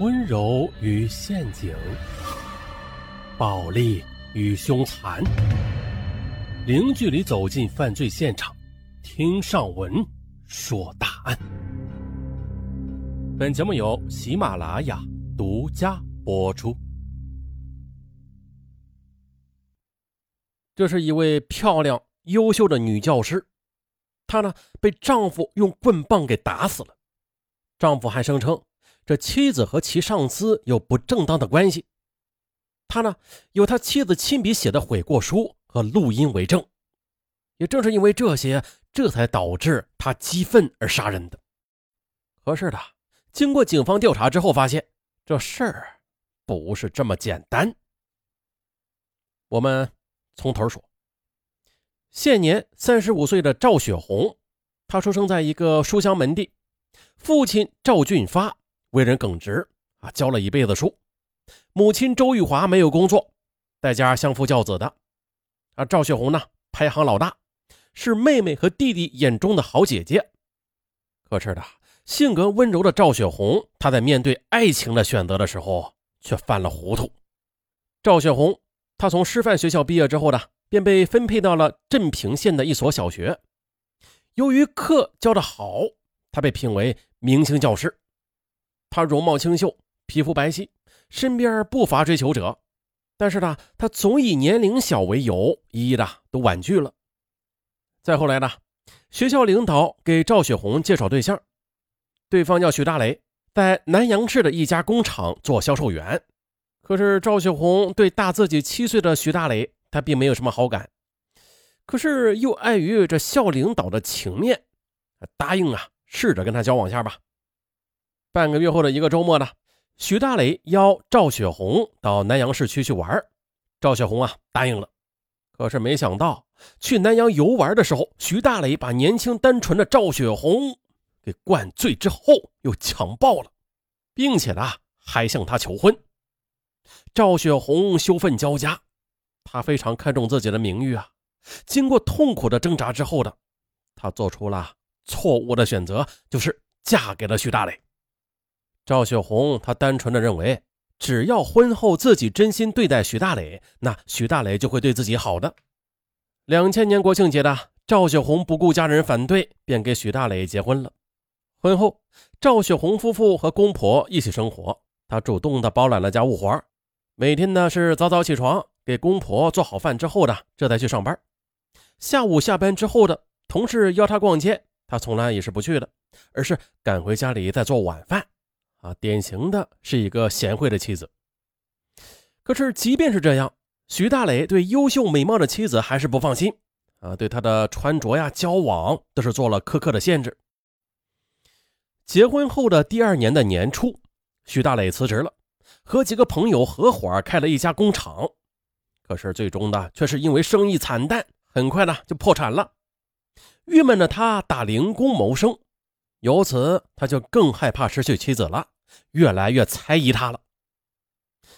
温柔与陷阱，暴力与凶残，零距离走进犯罪现场，听上文说大案。本节目由喜马拉雅独家播出。这是一位漂亮优秀的女教师，她呢被丈夫用棍棒给打死了，丈夫还声称。这妻子和其上司有不正当的关系，他呢有他妻子亲笔写的悔过书和录音为证，也正是因为这些，这才导致他激愤而杀人的。可是的，经过警方调查之后，发现这事儿不是这么简单。我们从头说，现年三十五岁的赵雪红，她出生在一个书香门第，父亲赵俊发。为人耿直啊，教了一辈子书。母亲周玉华没有工作，在家相夫教子的。啊，赵雪红呢排行老大，是妹妹和弟弟眼中的好姐姐。可是的，性格温柔的赵雪红，她在面对爱情的选择的时候却犯了糊涂。赵雪红，她从师范学校毕业之后呢，便被分配到了镇平县的一所小学。由于课教得好，她被评为明星教师。她容貌清秀，皮肤白皙，身边不乏追求者，但是呢，她总以年龄小为由，一一的都婉拒了。再后来呢，学校领导给赵雪红介绍对象，对方叫徐大雷，在南阳市的一家工厂做销售员。可是赵雪红对大自己七岁的徐大雷，她并没有什么好感，可是又碍于这校领导的情面，答应啊，试着跟他交往下吧。半个月后的一个周末呢，徐大雷邀赵雪红到南阳市区去玩，赵雪红啊答应了。可是没想到去南阳游玩的时候，徐大雷把年轻单纯的赵雪红给灌醉之后又强暴了，并且呢还向她求婚。赵雪红羞愤交加，她非常看重自己的名誉啊。经过痛苦的挣扎之后的，她做出了错误的选择，就是嫁给了徐大雷。赵雪红，她单纯的认为，只要婚后自己真心对待徐大磊，那徐大磊就会对自己好的。两千年国庆节的，赵雪红不顾家人反对，便给徐大磊结婚了。婚后，赵雪红夫妇和公婆一起生活，她主动的包揽了家务活，每天呢是早早起床，给公婆做好饭之后的，这才去上班。下午下班之后的，同事邀她逛街，她从来也是不去的，而是赶回家里再做晚饭。啊，典型的是一个贤惠的妻子。可是，即便是这样，徐大磊对优秀美貌的妻子还是不放心啊，对她的穿着呀、交往都是做了苛刻的限制。结婚后的第二年的年初，徐大磊辞职了，和几个朋友合伙开了一家工厂。可是，最终呢，却是因为生意惨淡，很快呢就破产了。郁闷的他打零工谋生。由此，他就更害怕失去妻子了，越来越猜疑他了。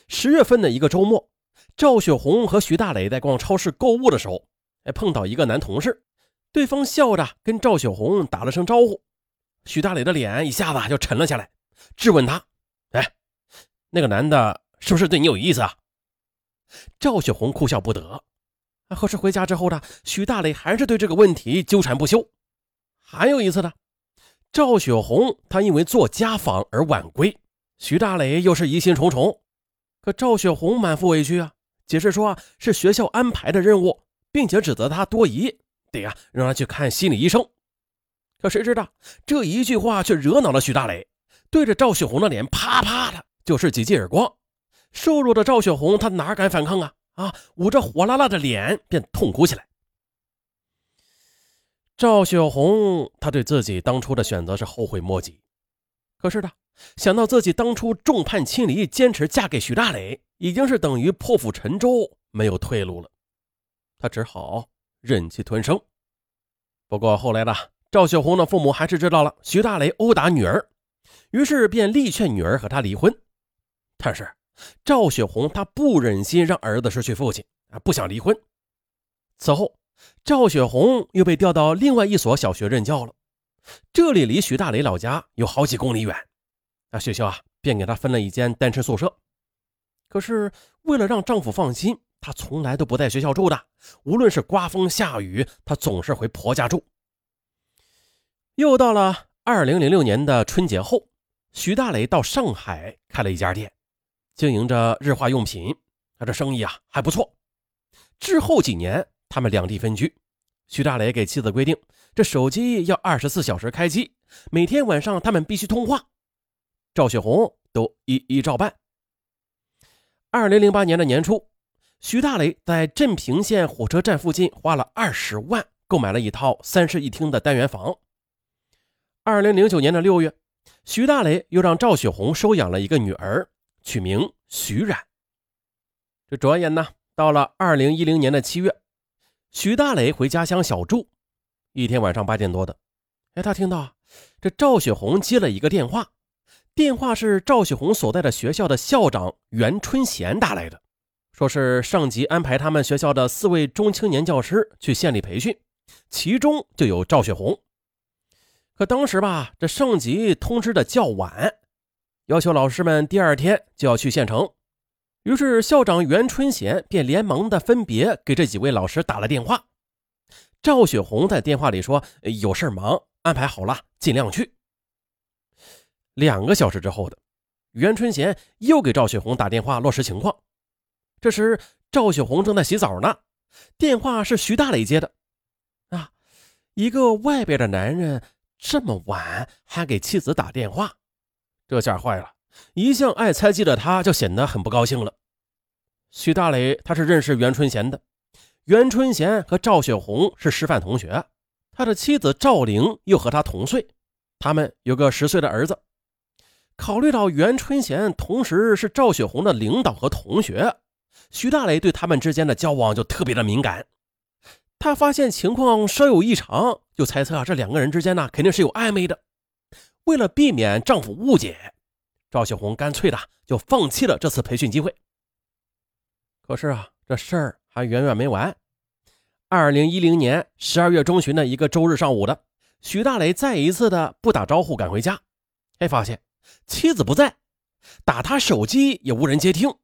十月份的一个周末，赵雪红和徐大磊在逛超市购物的时候，哎，碰到一个男同事，对方笑着跟赵雪红打了声招呼，徐大磊的脸一下子就沉了下来，质问他：“哎，那个男的是不是对你有意思啊？”赵雪红哭笑不得。可是回家之后呢，徐大磊还是对这个问题纠缠不休。还有一次呢。赵雪红，她因为做家访而晚归，徐大磊又是疑心重重。可赵雪红满腹委屈啊，解释说啊是学校安排的任务，并且指责他多疑，得呀让他去看心理医生。可谁知道这一句话却惹恼了徐大磊，对着赵雪红的脸啪啪的就是几记耳光。瘦弱的赵雪红，她哪敢反抗啊啊！捂着火辣辣的脸便痛哭起来。赵雪红，她对自己当初的选择是后悔莫及。可是呢，想到自己当初众叛亲离，坚持嫁给徐大磊，已经是等于破釜沉舟，没有退路了。她只好忍气吞声。不过后来呢，赵雪红的父母还是知道了徐大磊殴打女儿，于是便力劝女儿和他离婚。但是赵雪红她不忍心让儿子失去父亲啊，不想离婚。此后。赵雪红又被调到另外一所小学任教了，这里离徐大雷老家有好几公里远。那学校啊便给她分了一间单身宿舍。可是为了让丈夫放心，她从来都不在学校住的。无论是刮风下雨，她总是回婆家住。又到了二零零六年的春节后，徐大雷到上海开了一家店，经营着日化用品。他这生意啊还不错。之后几年，他们两地分居。徐大雷给妻子规定，这手机要二十四小时开机，每天晚上他们必须通话。赵雪红都一一照办。二零零八年的年初，徐大雷在镇平县火车站附近花了二十万购买了一套三室一厅的单元房。二零零九年的六月，徐大雷又让赵雪红收养了一个女儿，取名徐冉。这转眼呢，到了二零一零年的七月，徐大雷回家乡小住。一天晚上八点多的，哎，他听到这赵雪红接了一个电话，电话是赵雪红所在的学校的校长袁春贤打来的，说是上级安排他们学校的四位中青年教师去县里培训，其中就有赵雪红。可当时吧，这上级通知的较晚，要求老师们第二天就要去县城。于是，校长袁春贤便连忙的分别给这几位老师打了电话。赵雪红在电话里说：“有事忙，安排好了，尽量去。”两个小时之后的，袁春贤又给赵雪红打电话落实情况。这时，赵雪红正在洗澡呢，电话是徐大磊接的。啊，一个外边的男人这么晚还给妻子打电话，这下坏了。一向爱猜忌的他，就显得很不高兴了。徐大雷他是认识袁春贤的，袁春贤和赵雪红是师范同学，他的妻子赵玲又和他同岁，他们有个十岁的儿子。考虑到袁春贤同时是赵雪红的领导和同学，徐大雷对他们之间的交往就特别的敏感。他发现情况稍有异常，就猜测啊这两个人之间呢肯定是有暧昧的。为了避免丈夫误解。赵雪红干脆的就放弃了这次培训机会。可是啊，这事儿还远远没完。二零一零年十二月中旬的一个周日上午的，许大雷再一次的不打招呼赶回家，哎，发现妻子不在，打他手机也无人接听，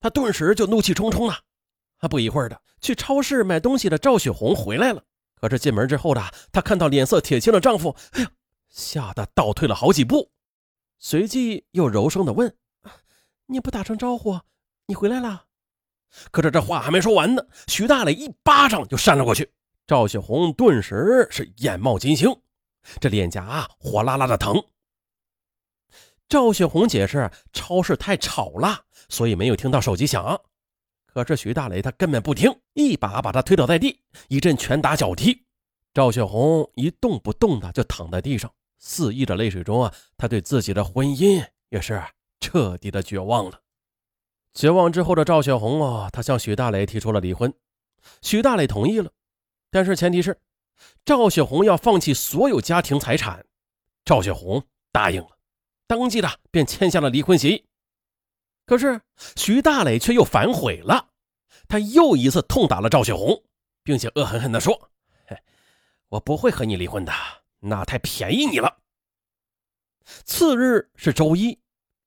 他顿时就怒气冲冲了。啊，不一会儿的，去超市买东西的赵雪红回来了。可是进门之后的，她看到脸色铁青的丈夫，哎呀，吓得倒退了好几步。随即又柔声的问：“你不打声招呼，你回来了？”可是这话还没说完呢，徐大磊一巴掌就扇了过去。赵雪红顿时是眼冒金星，这脸颊啊火辣辣的疼。赵雪红解释：“超市太吵了，所以没有听到手机响。”可是徐大雷他根本不听，一把把他推倒在地，一阵拳打脚踢。赵雪红一动不动的就躺在地上。肆意的泪水中啊，他对自己的婚姻也是彻底的绝望了。绝望之后的赵雪红啊，她向许大磊提出了离婚，许大磊同意了，但是前提是赵雪红要放弃所有家庭财产。赵雪红答应了，当即的便签下了离婚协议。可是徐大磊却又反悔了，他又一次痛打了赵雪红，并且恶狠狠地说：“我不会和你离婚的。”那太便宜你了。次日是周一，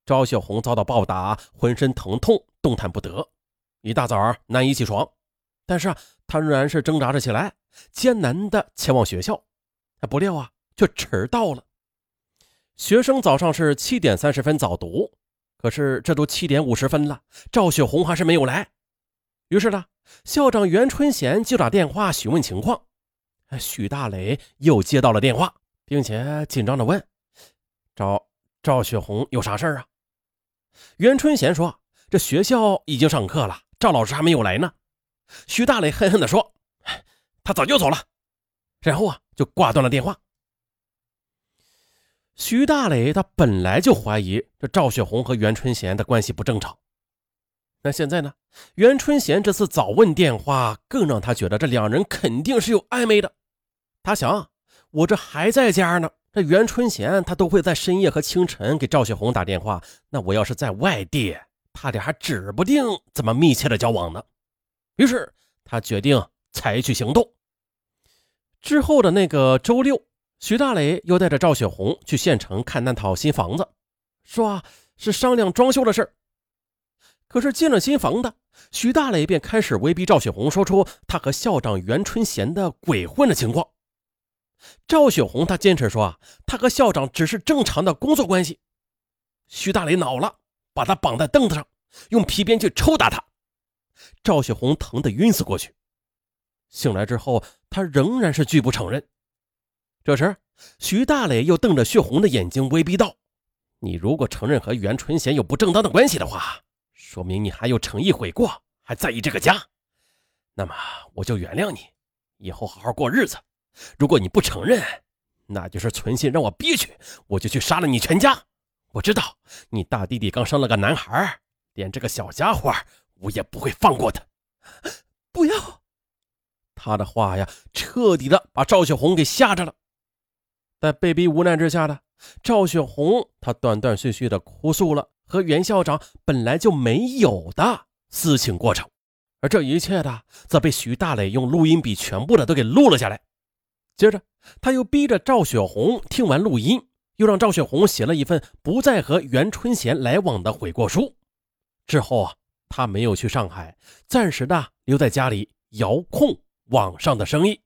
赵小红遭到暴打，浑身疼痛，动弹不得，一大早难以起床。但是啊，她仍然是挣扎着起来，艰难的前往学校。不料啊，却迟到了。学生早上是七点三十分早读，可是这都七点五十分了，赵雪红还是没有来。于是呢，校长袁春贤就打电话询问情况。许大磊又接到了电话，并且紧张的问：“赵赵雪红有啥事儿啊？”袁春贤说：“这学校已经上课了，赵老师还没有来呢。”徐大磊恨恨的说：“他早就走了。”然后啊，就挂断了电话。徐大雷他本来就怀疑这赵雪红和袁春贤的关系不正常，那现在呢？袁春贤这次早问电话，更让他觉得这两人肯定是有暧昧的。他想，我这还在家呢，这袁春贤他都会在深夜和清晨给赵雪红打电话，那我要是在外地，他俩还指不定怎么密切的交往呢。于是他决定采取行动。之后的那个周六，徐大雷又带着赵雪红去县城看那套新房子，说是商量装修的事可是进了新房的许大磊便开始威逼赵雪红说出他和校长袁春贤的鬼混的情况。赵雪红她坚持说啊，他和校长只是正常的工作关系。徐大磊恼了，把他绑在凳子上，用皮鞭去抽打他。赵雪红疼得晕死过去。醒来之后，他仍然是拒不承认。这时，徐大磊又瞪着血红的眼睛威逼道：“你如果承认和袁春贤有不正当的关系的话，说明你还有诚意悔过，还在意这个家。那么，我就原谅你，以后好好过日子。”如果你不承认，那就是存心让我憋屈，我就去杀了你全家。我知道你大弟弟刚生了个男孩，连这个小家伙我也不会放过的。不要！他的话呀，彻底的把赵雪红给吓着了。在被逼无奈之下的赵雪红，她断断续续的哭诉了和袁校长本来就没有的私情过程，而这一切的，则被徐大磊用录音笔全部的都给录了下来。接着，他又逼着赵雪红听完录音，又让赵雪红写了一份不再和袁春贤来往的悔过书。之后啊，他没有去上海，暂时的留在家里遥控网上的生意。